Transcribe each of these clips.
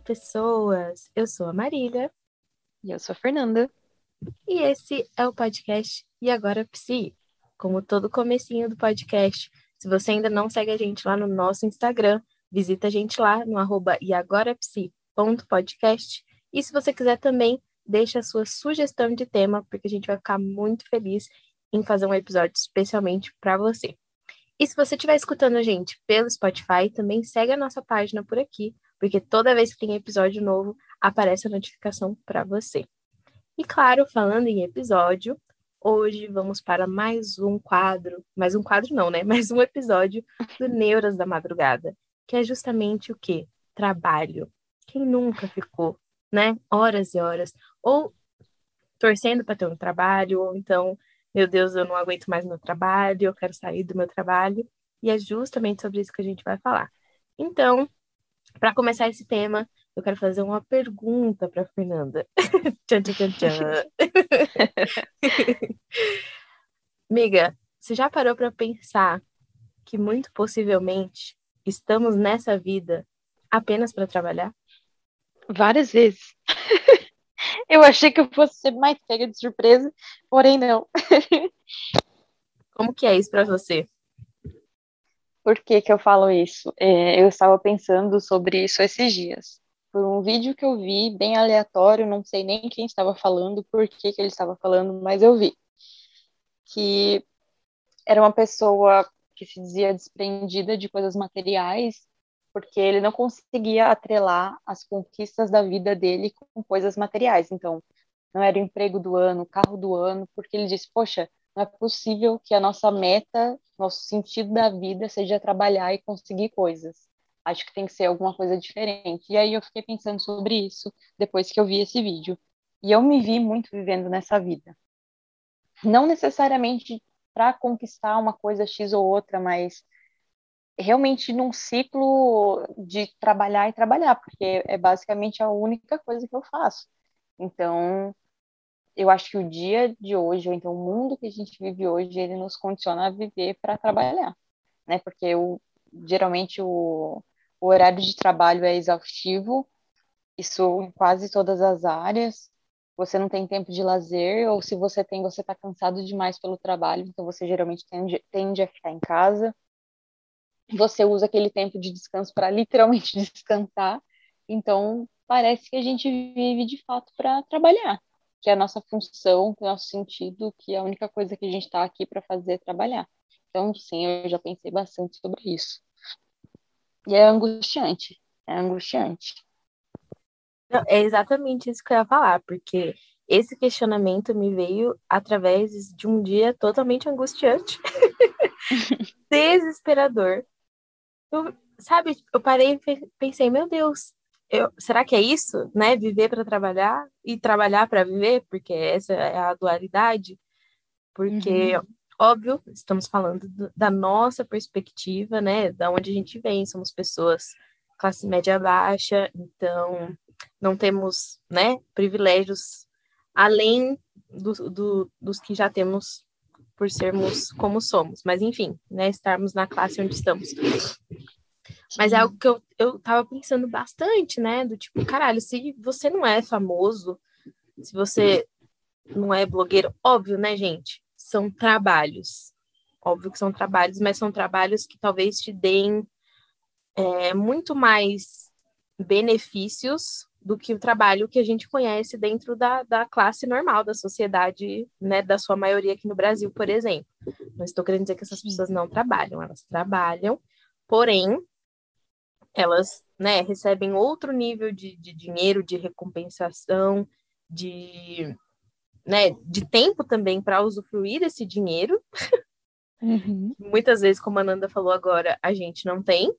pessoas! Eu sou a Marília. E eu sou a Fernanda. E esse é o podcast E Agora Psi. Como todo comecinho do podcast, se você ainda não segue a gente lá no nosso Instagram, visita a gente lá no arroba eagorapsi.podcast. E se você quiser também, deixa a sua sugestão de tema, porque a gente vai ficar muito feliz em fazer um episódio especialmente para você. E se você estiver escutando a gente pelo Spotify, também segue a nossa página por aqui, porque toda vez que tem episódio novo, aparece a notificação para você. E claro, falando em episódio, hoje vamos para mais um quadro, mais um quadro não, né? Mais um episódio do Neuras da Madrugada, que é justamente o que? Trabalho. Quem nunca ficou, né? Horas e horas, ou torcendo para ter um trabalho, ou então, meu Deus, eu não aguento mais meu trabalho, eu quero sair do meu trabalho. E é justamente sobre isso que a gente vai falar. Então, para começar esse tema, eu quero fazer uma pergunta para Fernanda. tchan, tchan, tchan. Miga, você já parou para pensar que muito possivelmente estamos nessa vida apenas para trabalhar? Várias vezes. eu achei que eu fosse ser mais pega de surpresa, porém não. Como que é isso para você? Por que, que eu falo isso? É, eu estava pensando sobre isso esses dias. Por um vídeo que eu vi, bem aleatório, não sei nem quem estava falando, por que, que ele estava falando, mas eu vi. Que era uma pessoa que se dizia desprendida de coisas materiais, porque ele não conseguia atrelar as conquistas da vida dele com coisas materiais. Então, não era o emprego do ano, o carro do ano, porque ele disse: Poxa, não é possível que a nossa meta, nosso sentido da vida seja trabalhar e conseguir coisas. Acho que tem que ser alguma coisa diferente. E aí eu fiquei pensando sobre isso depois que eu vi esse vídeo. E eu me vi muito vivendo nessa vida. Não necessariamente para conquistar uma coisa X ou outra, mas realmente num ciclo de trabalhar e trabalhar, porque é basicamente a única coisa que eu faço. Então, eu acho que o dia de hoje, ou então o mundo que a gente vive hoje, ele nos condiciona a viver para trabalhar, né? Porque geralmente o, o horário de trabalho é exaustivo, isso em quase todas as áreas. Você não tem tempo de lazer, ou se você tem, você está cansado demais pelo trabalho, então você geralmente tende, tende a ficar em casa. Você usa aquele tempo de descanso para literalmente descansar. Então, parece que a gente vive de fato para trabalhar que é a nossa função, é o nosso sentido, que é a única coisa que a gente está aqui para fazer é trabalhar. Então, sim, eu já pensei bastante sobre isso. E é angustiante, é angustiante. Não, é exatamente isso que eu ia falar, porque esse questionamento me veio através de um dia totalmente angustiante, desesperador. Eu, sabe, eu parei e pensei, meu Deus, eu, será que é isso, né? Viver para trabalhar e trabalhar para viver, porque essa é a dualidade. Porque, uhum. óbvio, estamos falando do, da nossa perspectiva, né? Da onde a gente vem, somos pessoas classe média baixa, então não temos, né, privilégios além do, do, dos que já temos por sermos como somos. Mas, enfim, né, estarmos na classe onde estamos. Mas é algo que eu, eu tava pensando bastante, né? Do tipo, caralho, se você não é famoso, se você não é blogueiro, óbvio, né, gente? São trabalhos. Óbvio que são trabalhos, mas são trabalhos que talvez te deem é, muito mais benefícios do que o trabalho que a gente conhece dentro da, da classe normal, da sociedade, né, da sua maioria aqui no Brasil, por exemplo. Não estou querendo dizer que essas pessoas não trabalham, elas trabalham, porém, elas né, recebem outro nível de, de dinheiro, de recompensação, de, né, de tempo também para usufruir desse dinheiro. Uhum. Muitas vezes, como a Nanda falou agora, a gente não tem.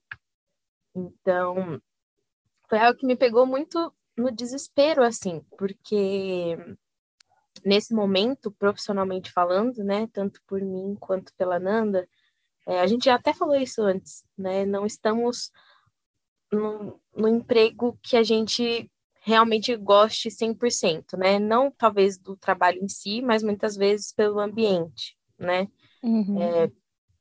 Então, foi algo que me pegou muito no desespero, assim, porque nesse momento, profissionalmente falando, né, tanto por mim quanto pela Nanda, é, a gente já até falou isso antes, né, não estamos no, no emprego que a gente realmente goste 100%, né? Não talvez do trabalho em si, mas muitas vezes pelo ambiente, né? Uhum. É,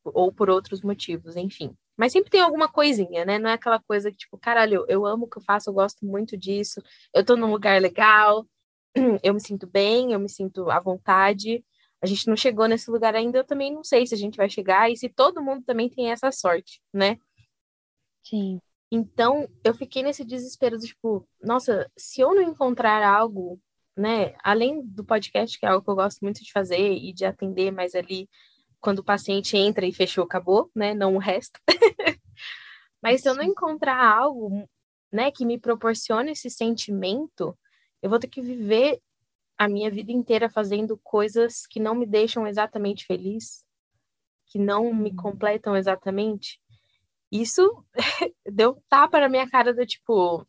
ou por outros motivos, enfim. Mas sempre tem alguma coisinha, né? Não é aquela coisa que, tipo, caralho, eu amo o que eu faço, eu gosto muito disso, eu tô num lugar legal, eu me sinto bem, eu me sinto à vontade. A gente não chegou nesse lugar ainda, eu também não sei se a gente vai chegar e se todo mundo também tem essa sorte, né? Sim. Então, eu fiquei nesse desespero, tipo, nossa, se eu não encontrar algo, né, além do podcast, que é algo que eu gosto muito de fazer e de atender, mas ali quando o paciente entra e fechou, acabou, né, não o resto. mas se eu não encontrar algo, né, que me proporcione esse sentimento, eu vou ter que viver a minha vida inteira fazendo coisas que não me deixam exatamente feliz, que não me uhum. completam exatamente. Isso deu tapa na minha cara do tipo,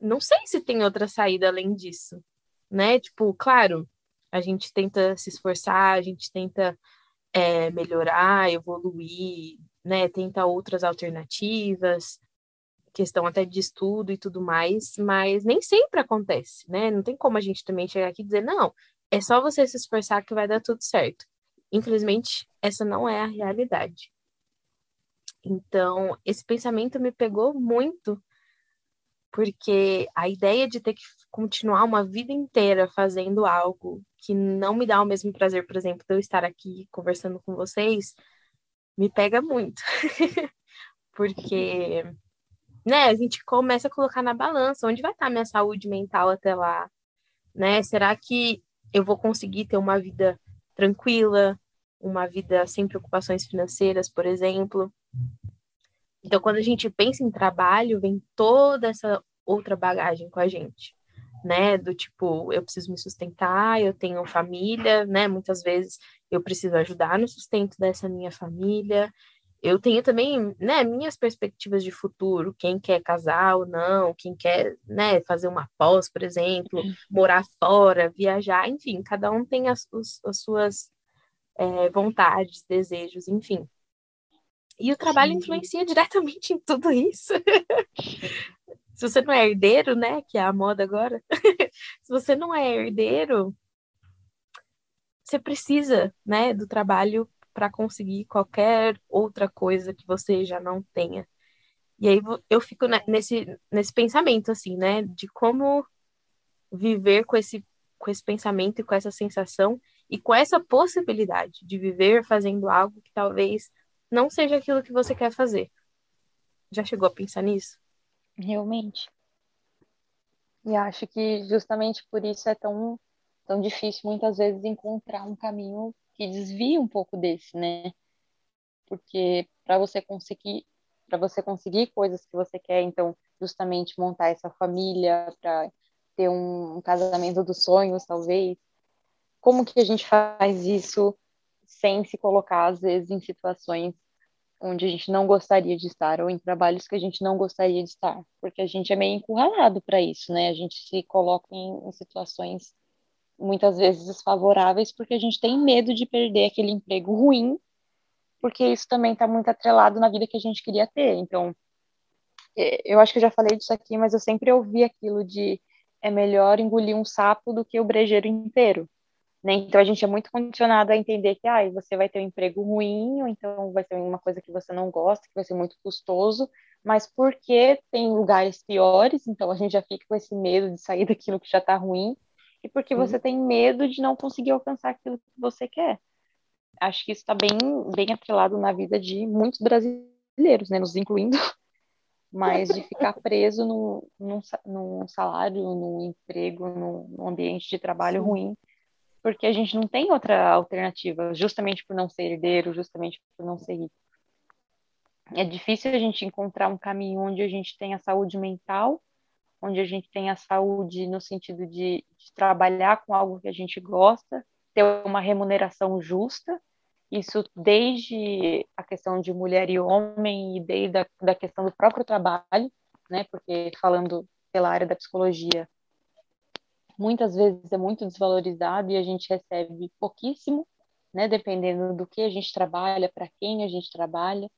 não sei se tem outra saída além disso, né? Tipo, claro, a gente tenta se esforçar, a gente tenta é, melhorar, evoluir, né? Tenta outras alternativas, questão até de estudo e tudo mais, mas nem sempre acontece, né? Não tem como a gente também chegar aqui e dizer, não, é só você se esforçar que vai dar tudo certo. Infelizmente, essa não é a realidade. Então, esse pensamento me pegou muito, porque a ideia de ter que continuar uma vida inteira fazendo algo que não me dá o mesmo prazer, por exemplo, de eu estar aqui conversando com vocês, me pega muito. porque, né, a gente começa a colocar na balança onde vai estar minha saúde mental até lá, né? Será que eu vou conseguir ter uma vida tranquila, uma vida sem preocupações financeiras, por exemplo? Então, quando a gente pensa em trabalho, vem toda essa outra bagagem com a gente, né? Do tipo, eu preciso me sustentar, eu tenho família, né? Muitas vezes eu preciso ajudar no sustento dessa minha família. Eu tenho também, né, minhas perspectivas de futuro, quem quer casar ou não, quem quer, né, fazer uma pós, por exemplo, uhum. morar fora, viajar, enfim, cada um tem as, as suas é, vontades, desejos, enfim. E o trabalho Sim. influencia diretamente em tudo isso. Se você não é herdeiro, né, que é a moda agora, se você não é herdeiro, você precisa, né, do trabalho para conseguir qualquer outra coisa que você já não tenha. E aí eu fico nesse, nesse pensamento, assim, né, de como viver com esse, com esse pensamento e com essa sensação e com essa possibilidade de viver fazendo algo que talvez não seja aquilo que você quer fazer. Já chegou a pensar nisso? Realmente. E acho que justamente por isso é tão, tão difícil muitas vezes encontrar um caminho que desvie um pouco desse, né? Porque para você conseguir para você conseguir coisas que você quer, então justamente montar essa família, para ter um, um casamento dos sonhos, talvez. Como que a gente faz isso sem se colocar, às vezes, em situações onde a gente não gostaria de estar, ou em trabalhos que a gente não gostaria de estar, porque a gente é meio encurralado para isso, né? A gente se coloca em, em situações muitas vezes desfavoráveis porque a gente tem medo de perder aquele emprego ruim, porque isso também está muito atrelado na vida que a gente queria ter. Então, eu acho que eu já falei disso aqui, mas eu sempre ouvi aquilo de é melhor engolir um sapo do que o brejeiro inteiro. Né? Então a gente é muito condicionado a entender que ah, você vai ter um emprego ruim, ou então vai ser uma coisa que você não gosta, que vai ser muito custoso, mas porque tem lugares piores, então a gente já fica com esse medo de sair daquilo que já está ruim, e porque você tem medo de não conseguir alcançar aquilo que você quer. Acho que isso está bem, bem atrelado na vida de muitos brasileiros, né, nos incluindo, mas de ficar preso no, num, num salário, num emprego, num, num ambiente de trabalho Sim. ruim porque a gente não tem outra alternativa, justamente por não ser herdeiro, justamente por não ser rico. É difícil a gente encontrar um caminho onde a gente tenha saúde mental, onde a gente tenha saúde no sentido de, de trabalhar com algo que a gente gosta, ter uma remuneração justa, isso desde a questão de mulher e homem e desde a da questão do próprio trabalho, né? Porque falando pela área da psicologia, muitas vezes é muito desvalorizado e a gente recebe pouquíssimo, né, dependendo do que a gente trabalha, para quem a gente trabalha.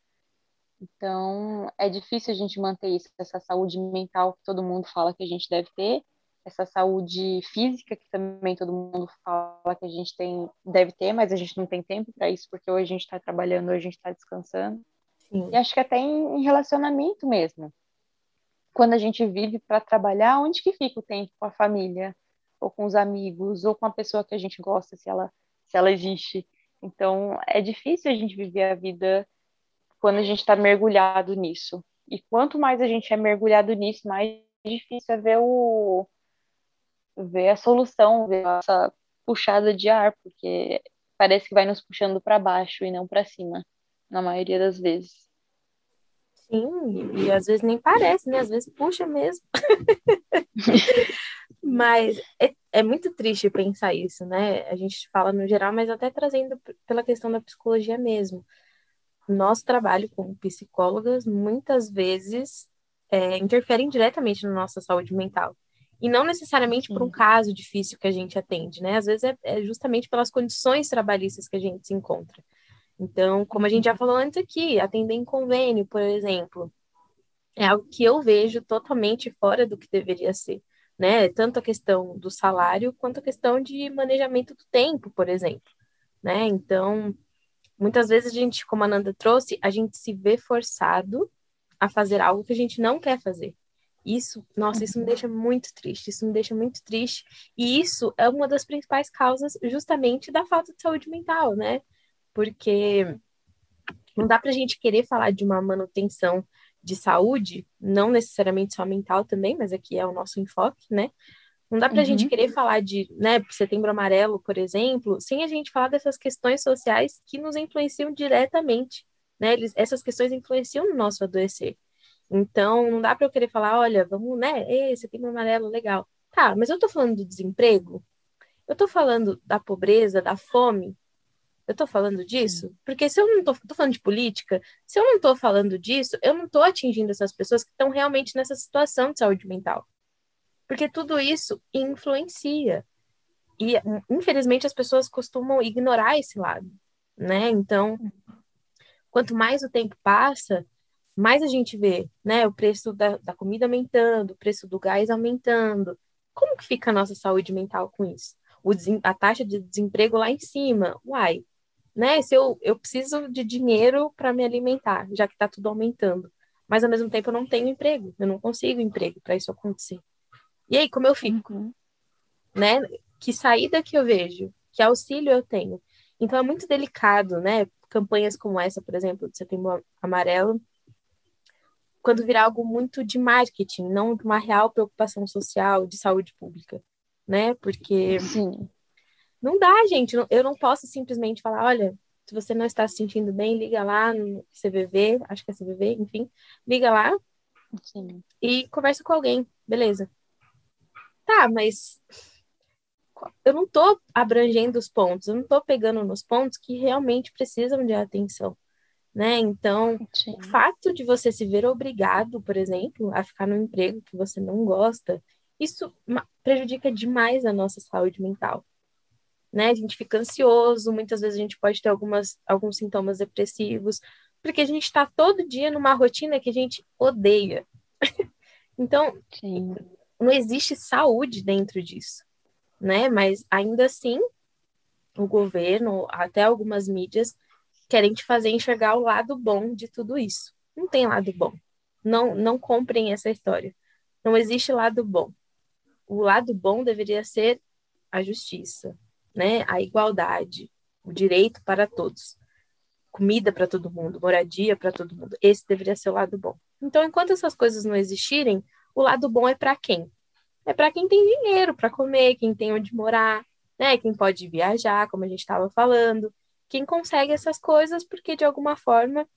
Então, é difícil a gente manter isso, essa saúde mental que todo mundo fala que a gente deve ter, essa saúde física que também todo mundo fala que a gente tem, deve ter, mas a gente não tem tempo para isso, porque hoje a gente está trabalhando, hoje a gente está descansando. Sim. E acho que até em, em relacionamento mesmo. Quando a gente vive para trabalhar, onde que fica o tempo com a família? Ou com os amigos? Ou com a pessoa que a gente gosta, se ela, se ela existe? Então, é difícil a gente viver a vida quando a gente está mergulhado nisso. E quanto mais a gente é mergulhado nisso, mais difícil é ver o ver a solução, ver essa puxada de ar, porque parece que vai nos puxando para baixo e não para cima, na maioria das vezes. Sim, e, às vezes nem parece, né? Às vezes puxa mesmo. mas é, é muito triste pensar isso, né? A gente fala no geral, mas até trazendo pela questão da psicologia mesmo nosso trabalho como psicólogas muitas vezes é, interferem diretamente na nossa saúde mental. E não necessariamente Sim. por um caso difícil que a gente atende, né? Às vezes é, é, justamente pelas condições trabalhistas que a gente se encontra. Então, como a gente já uhum. falou antes aqui, atender em convênio, por exemplo, é algo que eu vejo totalmente fora do que deveria ser, né? Tanto a questão do salário quanto a questão de manejamento do tempo, por exemplo, né? Então, Muitas vezes a gente, como a Nanda trouxe, a gente se vê forçado a fazer algo que a gente não quer fazer. Isso, nossa, isso me deixa muito triste, isso me deixa muito triste. E isso é uma das principais causas justamente da falta de saúde mental, né? Porque não dá pra gente querer falar de uma manutenção de saúde, não necessariamente só mental também, mas aqui é o nosso enfoque, né? Não dá para a uhum. gente querer falar de né, setembro amarelo, por exemplo, sem a gente falar dessas questões sociais que nos influenciam diretamente. Né? Eles, essas questões influenciam no nosso adoecer. Então, não dá para eu querer falar, olha, vamos, né? Ei, setembro amarelo, legal. Tá, mas eu estou falando do desemprego? Eu estou falando da pobreza, da fome? Eu estou falando disso? Porque se eu não estou falando de política, se eu não estou falando disso, eu não estou atingindo essas pessoas que estão realmente nessa situação de saúde mental. Porque tudo isso influencia. E, infelizmente, as pessoas costumam ignorar esse lado, né? Então, quanto mais o tempo passa, mais a gente vê, né? O preço da, da comida aumentando, o preço do gás aumentando. Como que fica a nossa saúde mental com isso? O, a taxa de desemprego lá em cima. Uai, né? Se eu, eu preciso de dinheiro para me alimentar, já que está tudo aumentando. Mas, ao mesmo tempo, eu não tenho emprego. Eu não consigo emprego para isso acontecer. E aí, como eu fico? Uhum. Né? Que saída que eu vejo? Que auxílio eu tenho? Então é muito delicado, né? Campanhas como essa, por exemplo, de Setembro Amarelo, quando virar algo muito de marketing, não de uma real preocupação social, de saúde pública, né? Porque Sim. Não dá, gente. Eu não posso simplesmente falar, olha, se você não está se sentindo bem, liga lá no CVV, acho que é CVV, enfim, liga lá Sim. e conversa com alguém, beleza? Tá, mas eu não estou abrangendo os pontos, eu não estou pegando nos pontos que realmente precisam de atenção, né? Então, Sim. o fato de você se ver obrigado, por exemplo, a ficar num emprego que você não gosta, isso prejudica demais a nossa saúde mental. Né? A gente fica ansioso, muitas vezes a gente pode ter algumas, alguns sintomas depressivos, porque a gente está todo dia numa rotina que a gente odeia. então, Sim não existe saúde dentro disso, né? Mas ainda assim, o governo, até algumas mídias, querem te fazer enxergar o lado bom de tudo isso. Não tem lado bom. Não, não comprem essa história. Não existe lado bom. O lado bom deveria ser a justiça, né? A igualdade, o direito para todos. Comida para todo mundo, moradia para todo mundo. Esse deveria ser o lado bom. Então, enquanto essas coisas não existirem, o lado bom é para quem? É para quem tem dinheiro para comer, quem tem onde morar, né? Quem pode viajar, como a gente estava falando, quem consegue essas coisas porque de alguma forma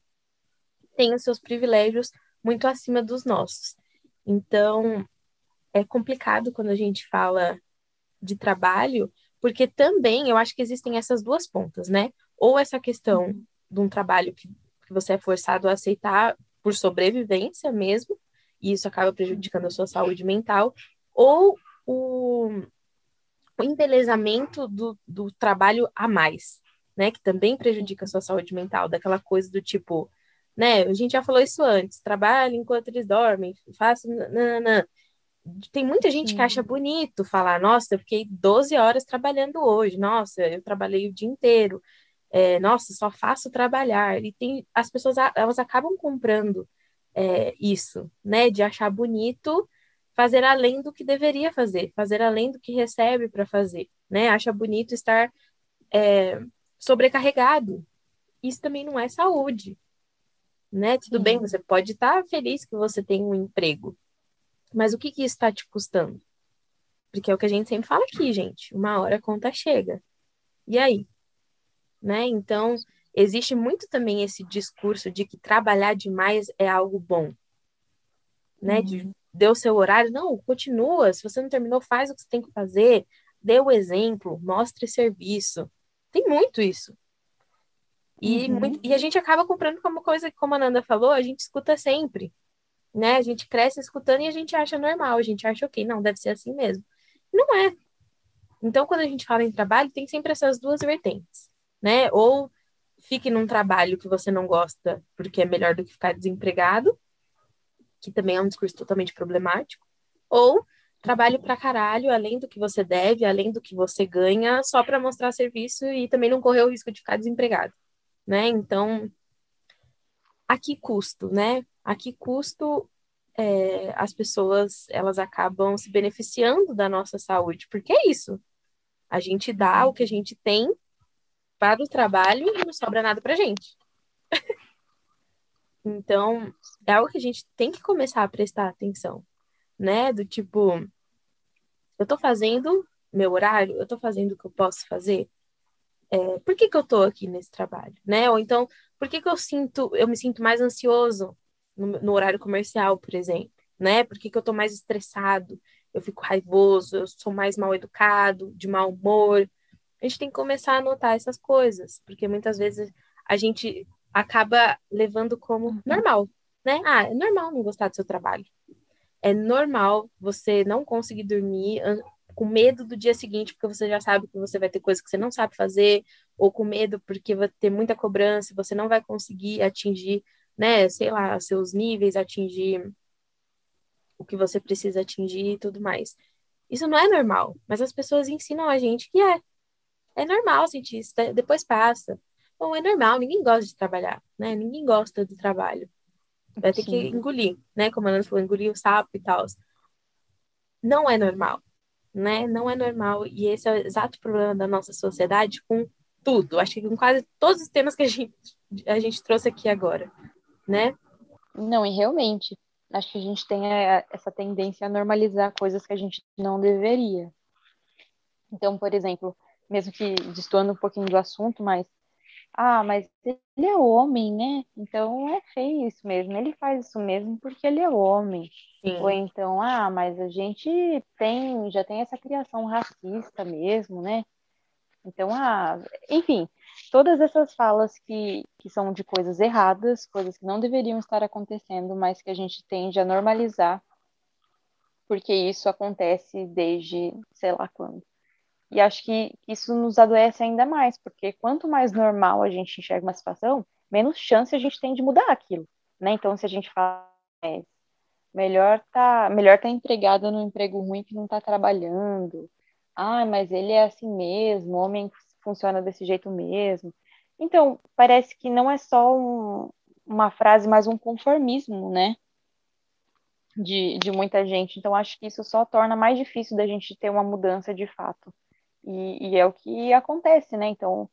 tem os seus privilégios muito acima dos nossos. Então, é complicado quando a gente fala de trabalho, porque também eu acho que existem essas duas pontas, né? Ou essa questão de um trabalho que, que você é forçado a aceitar por sobrevivência mesmo, e isso acaba prejudicando a sua saúde mental, ou o, o embelezamento do, do trabalho a mais, né, que também prejudica a sua saúde mental, daquela coisa do tipo, né, a gente já falou isso antes, trabalho enquanto eles dormem, faço, nananã. Tem muita gente Sim. que acha bonito falar, nossa, eu fiquei 12 horas trabalhando hoje, nossa, eu trabalhei o dia inteiro. é, nossa, só faço trabalhar. E tem as pessoas elas acabam comprando é, isso, né? De achar bonito fazer além do que deveria fazer, fazer além do que recebe para fazer, né? Acha bonito estar é, sobrecarregado. Isso também não é saúde, né? Tudo bem, você pode estar feliz que você tem um emprego, mas o que, que isso está te custando? Porque é o que a gente sempre fala aqui, gente. Uma hora a conta chega. E aí? Né? Então, existe muito também esse discurso de que trabalhar demais é algo bom. Né? Uhum. De deu seu horário. Não, continua. Se você não terminou, faz o que você tem que fazer. Dê o exemplo, mostre serviço. Tem muito isso. E, uhum. muito, e a gente acaba comprando como coisa que, como a Nanda falou, a gente escuta sempre. Né? A gente cresce escutando e a gente acha normal, a gente acha ok, não, deve ser assim mesmo. Não é. Então, quando a gente fala em trabalho, tem sempre essas duas vertentes, né? Ou fique num trabalho que você não gosta porque é melhor do que ficar desempregado, que também é um discurso totalmente problemático, ou trabalhe pra caralho, além do que você deve, além do que você ganha, só para mostrar serviço e também não correr o risco de ficar desempregado, né? Então, a que custo, né? A que custo é, as pessoas elas acabam se beneficiando da nossa saúde? Porque é isso. A gente dá o que a gente tem para o trabalho e não sobra nada para gente. Então, é algo que a gente tem que começar a prestar atenção, né? Do tipo, eu tô fazendo meu horário, eu tô fazendo o que eu posso fazer. É, por que, que eu tô aqui nesse trabalho, né? Ou então, por que, que eu sinto, eu me sinto mais ansioso no, no horário comercial, por exemplo, né? Por que, que eu tô mais estressado, eu fico raivoso, eu sou mais mal educado, de mau humor. A gente tem que começar a notar essas coisas, porque muitas vezes a gente acaba levando como uhum. normal, né? Ah, é normal não gostar do seu trabalho. É normal você não conseguir dormir com medo do dia seguinte, porque você já sabe que você vai ter coisa que você não sabe fazer, ou com medo porque vai ter muita cobrança, você não vai conseguir atingir, né, sei lá, seus níveis, atingir o que você precisa atingir e tudo mais. Isso não é normal, mas as pessoas ensinam a gente que é. É normal sentir isso, depois passa. Bom, é normal, ninguém gosta de trabalhar, né? Ninguém gosta do trabalho. Vai ter Sim. que engolir, né? Como a Ana falou, engolir o sapo e tal. Não é normal, né? Não é normal. E esse é o exato problema da nossa sociedade com tudo. Acho que com quase todos os temas que a gente, a gente trouxe aqui agora, né? Não, e realmente, acho que a gente tem essa tendência a normalizar coisas que a gente não deveria. Então, por exemplo, mesmo que destoando um pouquinho do assunto, mas ah, mas ele é homem, né? Então é feio isso mesmo. Ele faz isso mesmo porque ele é homem. Sim. Ou então, ah, mas a gente tem, já tem essa criação racista mesmo, né? Então, ah, enfim, todas essas falas que, que são de coisas erradas, coisas que não deveriam estar acontecendo, mas que a gente tende a normalizar, porque isso acontece desde sei lá quando. E acho que isso nos adoece ainda mais, porque quanto mais normal a gente enxerga uma situação, menos chance a gente tem de mudar aquilo, né? Então, se a gente fala, é, melhor tá, melhor tá empregado no emprego ruim que não tá trabalhando. Ah, mas ele é assim mesmo, o homem funciona desse jeito mesmo. Então, parece que não é só um, uma frase, mas um conformismo, né? De, de muita gente. Então, acho que isso só torna mais difícil da gente ter uma mudança de fato. E, e, é o que acontece, né? Então,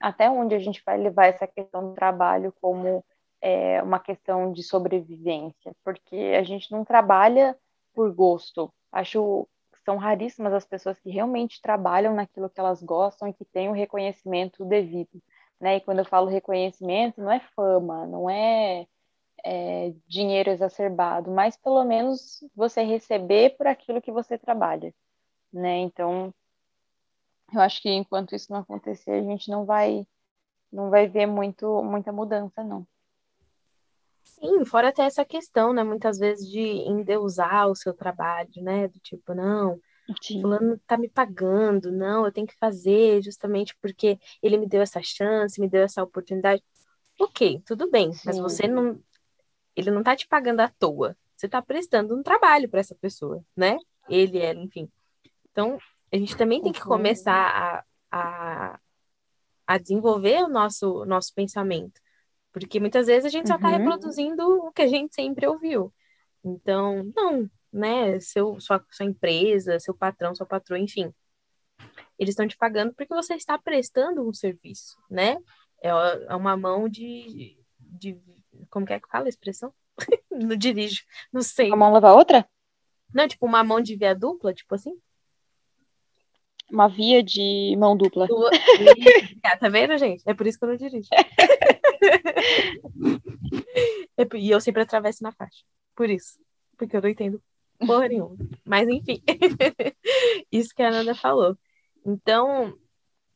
até onde a gente vai levar essa questão do trabalho como é, uma questão de sobrevivência? Porque a gente não trabalha por gosto. Acho são raríssimas as pessoas que realmente trabalham naquilo que elas gostam e que têm o reconhecimento devido. Né? E quando eu falo reconhecimento, não é fama, não é, é dinheiro exacerbado, mas pelo menos você receber por aquilo que você trabalha. Né? Então, eu acho que enquanto isso não acontecer, a gente não vai não vai ver muito muita mudança, não. Sim, fora até essa questão, né, muitas vezes de endeusar o seu trabalho, né, do tipo, não, Sim. fulano tá me pagando, não, eu tenho que fazer justamente porque ele me deu essa chance, me deu essa oportunidade. Ok, tudo bem, Sim. mas você não, ele não tá te pagando à toa, você tá prestando um trabalho para essa pessoa, né? Ele, ela, enfim. Então, a gente também tem que começar a, a a desenvolver o nosso, nosso pensamento. Porque muitas vezes a gente só está Uhum. reproduzindo o que a gente sempre ouviu. Então, não, né? Seu, sua, sua empresa, seu patrão, sua patroa, enfim. Eles estão te pagando porque você está prestando um serviço, né? É, é uma mão de, de. Como que é que fala a expressão? não dirijo, não sei. Uma mão lava a outra? Não, tipo uma mão de via dupla, tipo assim? Uma via de mão dupla. Ah, tá vendo, gente? É por isso que eu não dirijo. E eu sempre atravesso na faixa. Por isso. Porque eu não entendo porra nenhuma. Mas enfim. Isso que a Nanda falou. Então,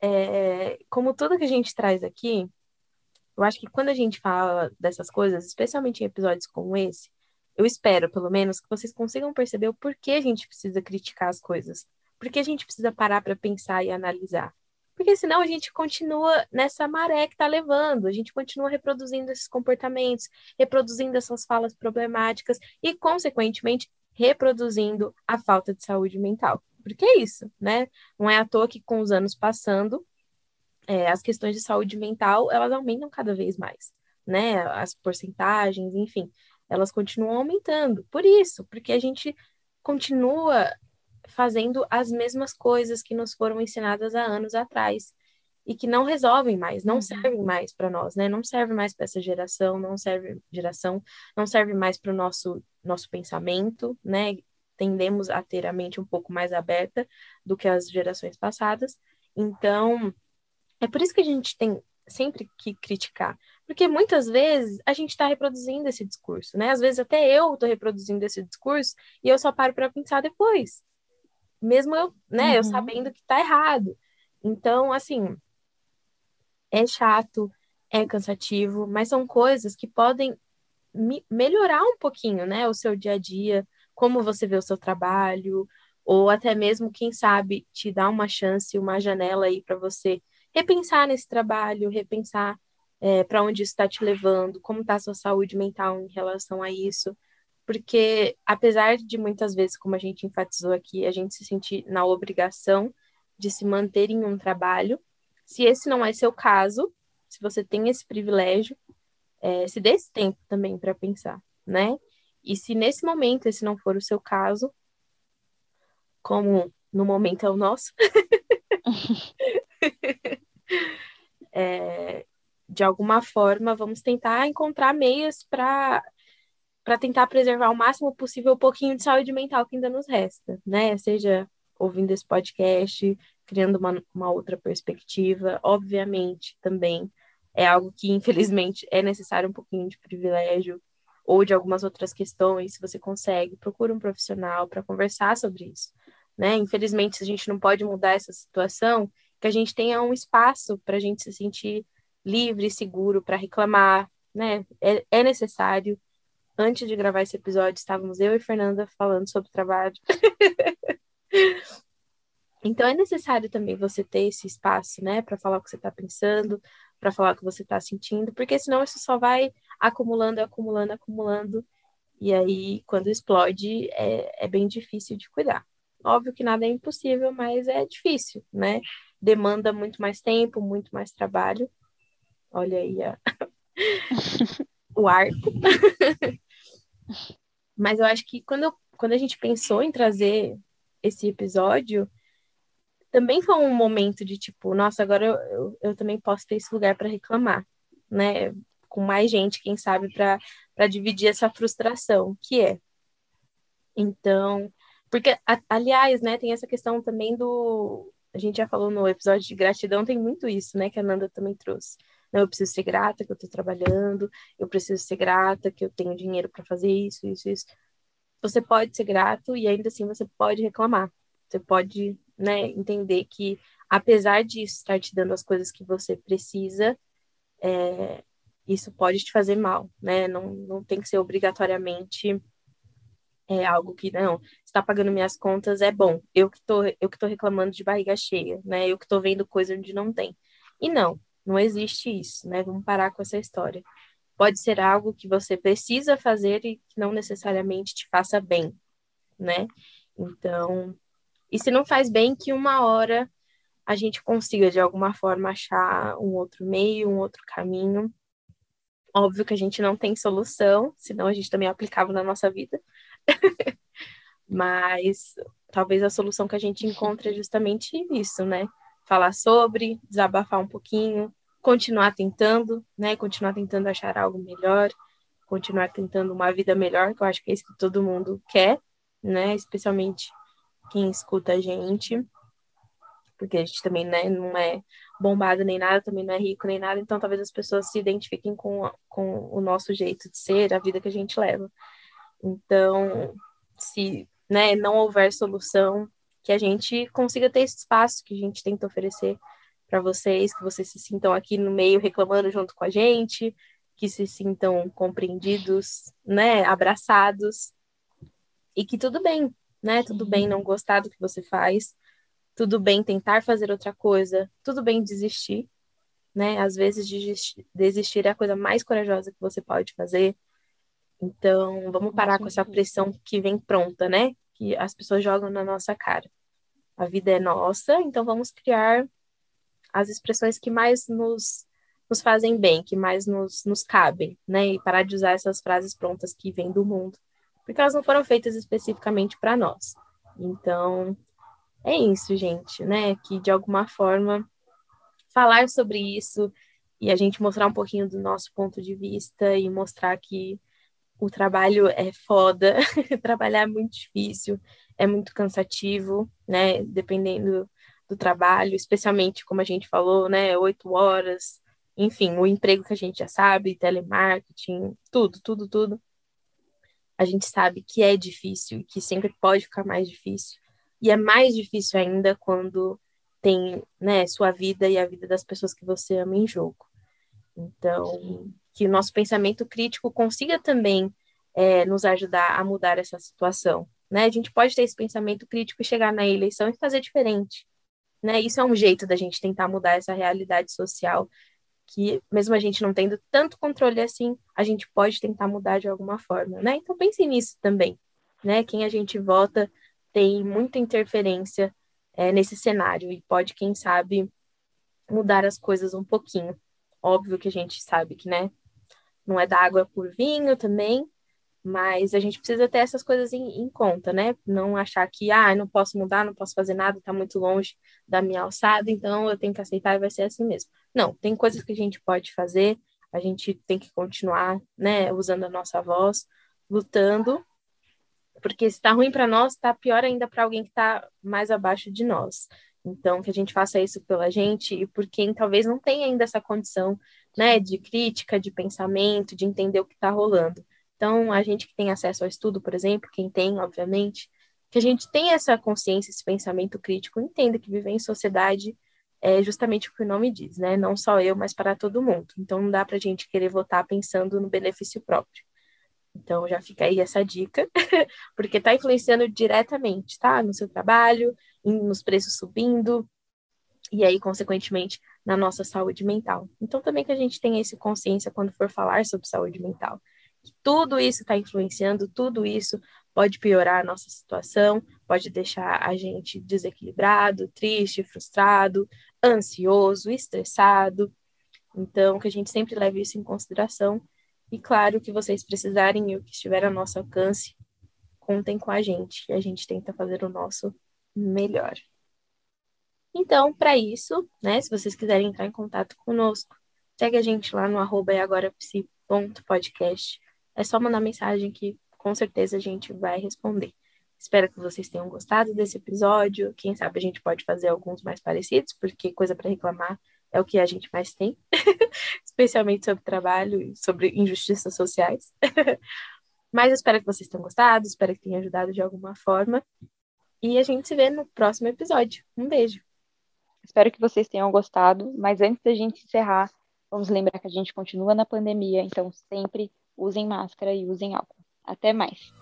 é, como tudo que a gente traz aqui, eu acho que quando a gente fala dessas coisas, especialmente em episódios como esse, eu espero, pelo menos, que vocês consigam perceber o porquê a gente precisa criticar as coisas. Por que a gente precisa parar para pensar e analisar? Porque senão a gente continua nessa maré que está levando, a gente continua reproduzindo esses comportamentos, reproduzindo essas falas problemáticas e, consequentemente, reproduzindo a falta de saúde mental. Porque é isso, né? Não é à toa que com os anos passando, é, as questões de saúde mental, elas aumentam cada vez mais, né? As porcentagens, enfim, elas continuam aumentando. Por isso, porque a gente continua fazendo as mesmas coisas que nos foram ensinadas há anos atrás e que não resolvem mais, não Uhum. servem mais para nós, né? Não serve mais para essa geração, não serve geração, não serve mais para o nosso nosso pensamento, né? Tendemos a ter a mente um pouco mais aberta do que as gerações passadas. Então, é por isso que a gente tem sempre que criticar, porque muitas vezes a gente está reproduzindo esse discurso, né? Às vezes até eu estou reproduzindo esse discurso e eu só paro para pensar depois, mesmo eu, né? Eu Uhum. sabendo que está errado. Então, assim, é chato, é cansativo, mas são coisas que podem me- melhorar um pouquinho, né? O seu dia a dia, como você vê o seu trabalho, ou até mesmo, quem sabe, te dar uma chance, uma janela aí para você repensar nesse trabalho, repensar para onde isso está te levando, como está a sua saúde mental em relação a isso. Porque, apesar de muitas vezes, como a gente enfatizou aqui, a gente se sentir na obrigação de se manter em um trabalho, se esse não é seu caso, se você tem esse privilégio, é, se dê esse tempo também para pensar, né? E se nesse momento esse não for o seu caso, como no momento é o nosso, é, de alguma forma vamos tentar encontrar meias para para tentar preservar o máximo possível o pouquinho de saúde mental que ainda nos resta, né? Seja ouvindo esse podcast, criando uma, uma outra perspectiva, obviamente também é algo que infelizmente é necessário um pouquinho de privilégio ou de algumas outras questões, se você consegue, procure um profissional para conversar sobre isso, né? Infelizmente, se a gente não pode mudar essa situação, que a gente tenha um espaço para a gente se sentir livre seguro para reclamar, né? É, é necessário. Antes de gravar esse episódio, estávamos eu e Fernanda falando sobre trabalho. então é necessário também você ter esse espaço, né, para falar o que você está pensando, para falar o que você está sentindo, porque senão isso só vai acumulando, acumulando, acumulando, e aí quando explode é, é bem difícil de cuidar. Óbvio que nada é impossível, mas é difícil, né? Demanda muito mais tempo, muito mais trabalho. Olha aí a... o arco. mas eu acho que quando, eu, quando a gente pensou em trazer esse episódio, também foi um momento de tipo, nossa, agora eu, eu, eu também posso ter esse lugar para reclamar, né? Com mais gente, quem sabe, para dividir essa frustração, que é. Então, porque, aliás, né, tem essa questão também do. A gente já falou no episódio de gratidão, tem muito isso, né, que a Nanda também trouxe. Eu preciso ser grata que eu estou trabalhando, eu preciso ser grata que eu tenho dinheiro para fazer isso, isso, isso. Você pode ser grato e ainda assim você pode reclamar. Você pode né, entender que, apesar disso estar te dando as coisas que você precisa, é, isso pode te fazer mal, né? Não, não tem que ser obrigatoriamente é, algo que, não, está pagando minhas contas, é bom. Eu que tô, eu que tô reclamando de barriga cheia, né? Eu que tô vendo coisa onde não tem. E não, não existe isso, né? Vamos parar com essa história. Pode ser algo que você precisa fazer e que não necessariamente te faça bem, né? Então, e se não faz bem, que uma hora a gente consiga de alguma forma achar um outro meio, um outro caminho. Óbvio que a gente não tem solução, senão a gente também aplicava na nossa vida. Mas talvez a solução que a gente encontre é justamente isso, né? Falar sobre, desabafar um pouquinho, continuar tentando, né? Continuar tentando achar algo melhor, continuar tentando uma vida melhor, que eu acho que é isso que todo mundo quer, né? Especialmente quem escuta a gente, porque a gente também né, não é bombado nem nada, também não é rico nem nada, então talvez as pessoas se identifiquem com, com o nosso jeito de ser, a vida que a gente leva. Então, se né, não houver solução, que a gente consiga ter esse espaço que a gente tenta oferecer para vocês, que vocês se sintam aqui no meio reclamando junto com a gente, que se sintam compreendidos, né, abraçados, e que tudo bem, né, tudo bem não gostar do que você faz, tudo bem tentar fazer outra coisa, tudo bem desistir, né, às vezes desistir é a coisa mais corajosa que você pode fazer, então, vamos parar com essa pressão que vem pronta, né? Que as pessoas jogam na nossa cara. A vida é nossa, então vamos criar as expressões que mais nos, nos fazem bem, que mais nos, nos cabem, né? E parar de usar essas frases prontas que vêm do mundo, porque elas não foram feitas especificamente para nós. Então, é isso, gente, né? Que de alguma forma falar sobre isso e a gente mostrar um pouquinho do nosso ponto de vista e mostrar que o trabalho é foda, trabalhar é muito difícil, é muito cansativo, né? Dependendo do trabalho, especialmente como a gente falou, né? Oito horas, enfim, o emprego que a gente já sabe, telemarketing, tudo, tudo, tudo. A gente sabe que é difícil que sempre pode ficar mais difícil. E é mais difícil ainda quando tem, né, sua vida e a vida das pessoas que você ama em jogo. Então, que o nosso pensamento crítico consiga também é, nos ajudar a mudar essa situação. Né? A gente pode ter esse pensamento crítico e chegar na eleição e fazer diferente. Né? Isso é um jeito da gente tentar mudar essa realidade social que, mesmo a gente não tendo tanto controle assim, a gente pode tentar mudar de alguma forma. Né? Então pense nisso também. Né? Quem a gente vota tem muita interferência é, nesse cenário e pode, quem sabe, mudar as coisas um pouquinho. Óbvio que a gente sabe que, né, não é da água por vinho também, mas a gente precisa ter essas coisas em, em, conta, né? Não achar que, ah, não posso mudar, não posso fazer nada, está muito longe da minha alçada, então eu tenho que aceitar e vai ser assim mesmo. Não, tem coisas que a gente pode fazer, a gente tem que continuar, né, usando a nossa voz, lutando, porque se está ruim para nós, está pior ainda para alguém que está mais abaixo de nós. Então, que a gente faça isso pela gente e por quem talvez não tenha ainda essa condição, né, de crítica, de pensamento, de entender o que está rolando. Então, a gente que tem acesso ao estudo, por exemplo, quem tem, obviamente, que a gente tenha essa consciência, esse pensamento crítico, entenda que viver em sociedade é justamente o que o nome diz, né? Não só eu, mas para todo mundo. Então, não dá para a gente querer votar pensando no benefício próprio. Então, já fica aí essa dica, porque está influenciando diretamente, tá? No seu trabalho, nos preços subindo, e aí, consequentemente, na nossa saúde mental. Então, também que a gente tenha essa consciência quando for falar sobre saúde mental. Que tudo isso está influenciando, tudo isso pode piorar a nossa situação, pode deixar a gente desequilibrado, triste, frustrado, ansioso, estressado. Então, que a gente sempre leve isso em consideração. E claro que vocês precisarem e o que estiver ao nosso alcance, contem com a gente, e a gente tenta fazer o nosso melhor. Então, para isso, né, se vocês quiserem entrar em contato conosco, segue a gente lá no arroba agorapsi.podcast. É só mandar mensagem que com certeza a gente vai responder. Espero que vocês tenham gostado desse episódio. Quem sabe a gente pode fazer alguns mais parecidos, porque coisa para reclamar é o que a gente mais tem, especialmente sobre trabalho e sobre injustiças sociais. Mas espero que vocês tenham gostado, espero que tenha ajudado de alguma forma. E a gente se vê no próximo episódio. Um beijo. Espero que vocês tenham gostado, mas antes da gente encerrar, vamos lembrar que a gente continua na pandemia, então sempre usem máscara e usem álcool. Até mais.